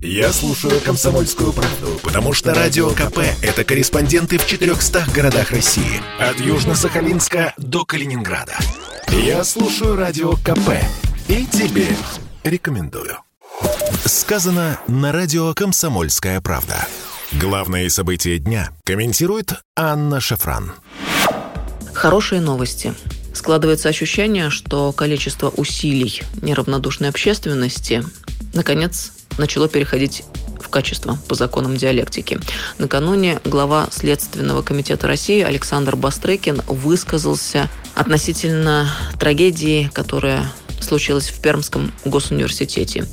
Я слушаю «Комсомольскую правду», потому что «Радио КП» — это корреспонденты в 400 городах России. От Южно-Сахалинска до Калининграда. Я слушаю «Радио КП» и тебе рекомендую. Сказано на радио «Комсомольская правда». Главные события дня комментирует Анна Шафран. Хорошие новости. Складывается ощущение, что количество усилий неравнодушной общественности наконец начало переходить в качество по законам диалектики. Накануне глава Следственного комитета России Александр Бастрыкин высказался относительно трагедии, которая случилась в Пермском госуниверситете,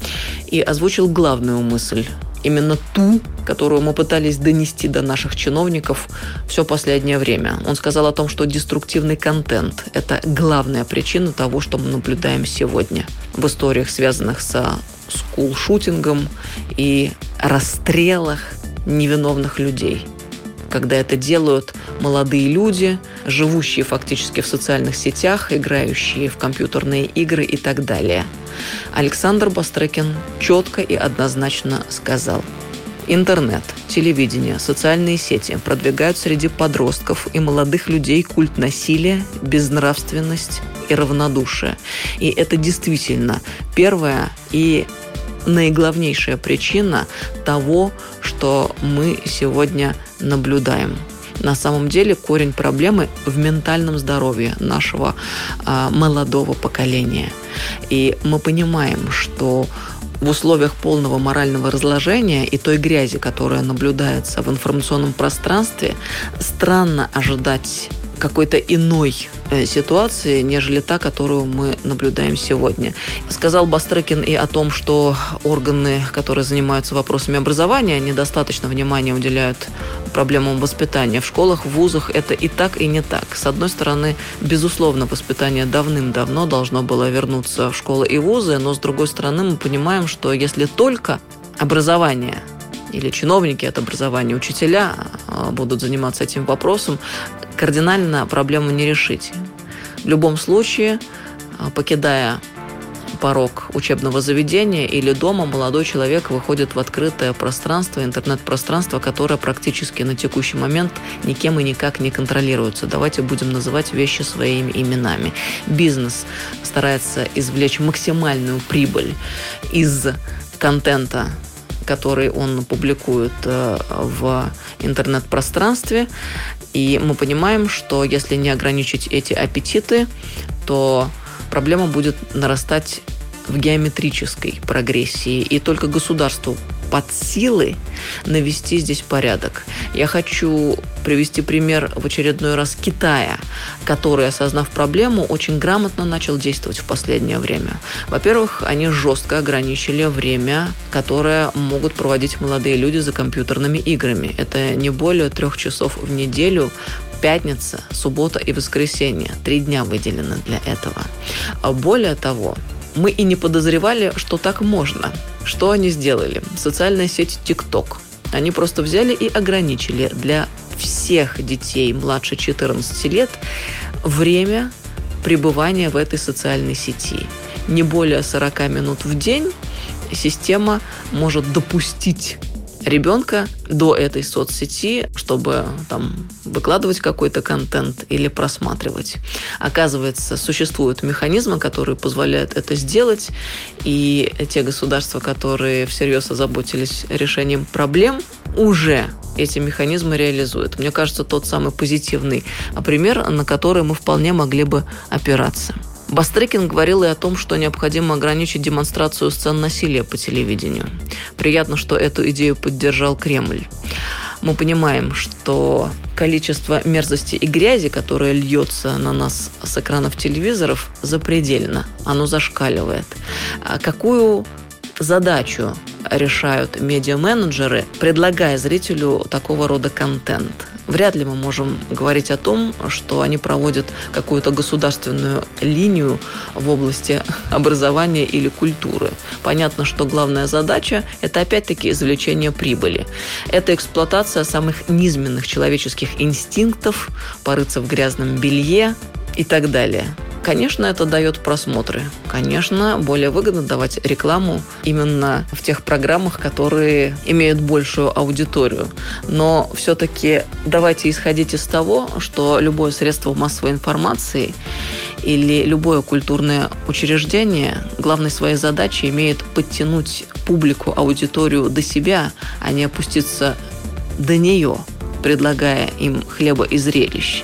и озвучил главную мысль именно ту, которую мы пытались донести до наших чиновников все последнее время. Он сказал о том, что деструктивный контент – это главная причина того, что мы наблюдаем сегодня в историях, связанных со скулшутингом и расстрелах невиновных людей – когда это делают молодые люди, живущие фактически в социальных сетях, играющие в компьютерные игры и так далее. Александр Бастрыкин четко и однозначно сказал – Интернет, телевидение, социальные сети продвигают среди подростков и молодых людей культ насилия, безнравственность и равнодушие. И это действительно первая и наиглавнейшая причина того, что мы сегодня наблюдаем. На самом деле корень проблемы в ментальном здоровье нашего э, молодого поколения. И мы понимаем, что в условиях полного морального разложения и той грязи, которая наблюдается в информационном пространстве, странно ожидать какой-то иной э, ситуации, нежели та, которую мы наблюдаем сегодня. Сказал Бастрыкин и о том, что органы, которые занимаются вопросами образования, недостаточно внимания уделяют проблемам воспитания. В школах, в вузах это и так, и не так. С одной стороны, безусловно, воспитание давным-давно должно было вернуться в школы и вузы, но с другой стороны, мы понимаем, что если только образование или чиновники от образования, учителя а, будут заниматься этим вопросом, кардинально проблему не решить. В любом случае, а, покидая порог учебного заведения или дома, молодой человек выходит в открытое пространство, интернет-пространство, которое практически на текущий момент никем и никак не контролируется. Давайте будем называть вещи своими именами. Бизнес старается извлечь максимальную прибыль из контента который он публикует э, в интернет-пространстве. И мы понимаем, что если не ограничить эти аппетиты, то проблема будет нарастать в геометрической прогрессии, и только государству под силы навести здесь порядок. Я хочу привести пример в очередной раз Китая, который, осознав проблему, очень грамотно начал действовать в последнее время. Во-первых, они жестко ограничили время, которое могут проводить молодые люди за компьютерными играми. Это не более трех часов в неделю пятница, суббота и воскресенье. Три дня выделены для этого. А более того, мы и не подозревали, что так можно. Что они сделали? Социальная сеть TikTok. Они просто взяли и ограничили для всех детей младше 14 лет время пребывания в этой социальной сети. Не более 40 минут в день система может допустить ребенка до этой соцсети, чтобы там выкладывать какой-то контент или просматривать. Оказывается, существуют механизмы, которые позволяют это сделать, и те государства, которые всерьез озаботились решением проблем, уже эти механизмы реализуют. Мне кажется, тот самый позитивный пример, на который мы вполне могли бы опираться. Бастрыкин говорил и о том, что необходимо ограничить демонстрацию сцен насилия по телевидению. Приятно, что эту идею поддержал Кремль. Мы понимаем, что количество мерзости и грязи, которое льется на нас с экранов телевизоров, запредельно. Оно зашкаливает. А какую задачу решают медиа-менеджеры, предлагая зрителю такого рода контент. Вряд ли мы можем говорить о том, что они проводят какую-то государственную линию в области образования или культуры. Понятно, что главная задача – это опять-таки извлечение прибыли. Это эксплуатация самых низменных человеческих инстинктов, порыться в грязном белье, и так далее. Конечно, это дает просмотры. Конечно, более выгодно давать рекламу именно в тех программах, которые имеют большую аудиторию. Но все-таки давайте исходить из того, что любое средство массовой информации или любое культурное учреждение главной своей задачей имеет подтянуть публику, аудиторию до себя, а не опуститься до нее, предлагая им хлеба и зрелищ.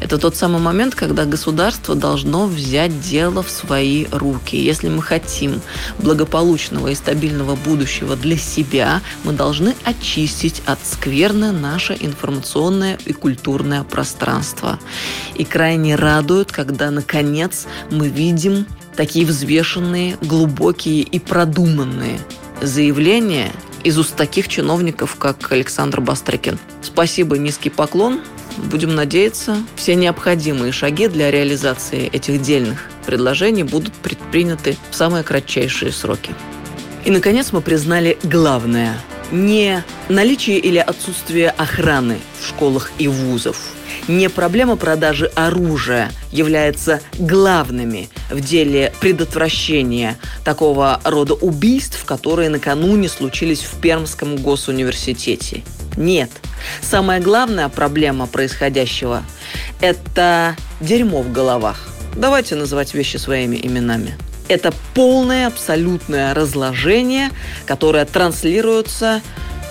Это тот самый момент, когда государство должно взять дело в свои руки. Если мы хотим благополучного и стабильного будущего для себя, мы должны очистить от скверны наше информационное и культурное пространство. И крайне радует, когда, наконец, мы видим такие взвешенные, глубокие и продуманные заявления из уст таких чиновников, как Александр Бастрыкин. Спасибо, низкий поклон. Будем надеяться, все необходимые шаги для реализации этих дельных предложений будут предприняты в самые кратчайшие сроки. И, наконец, мы признали главное – не наличие или отсутствие охраны в школах и вузов, не проблема продажи оружия является главными в деле предотвращения такого рода убийств, которые накануне случились в Пермском госуниверситете. Нет. Самая главная проблема происходящего – это дерьмо в головах. Давайте называть вещи своими именами. Это полное абсолютное разложение, которое транслируется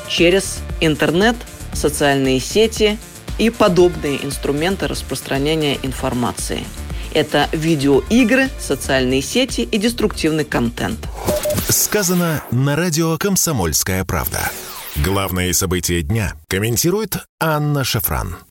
через интернет, социальные сети и подобные инструменты распространения информации. Это видеоигры, социальные сети и деструктивный контент. Сказано на радио «Комсомольская правда». Главные события дня комментирует Анна Шафран.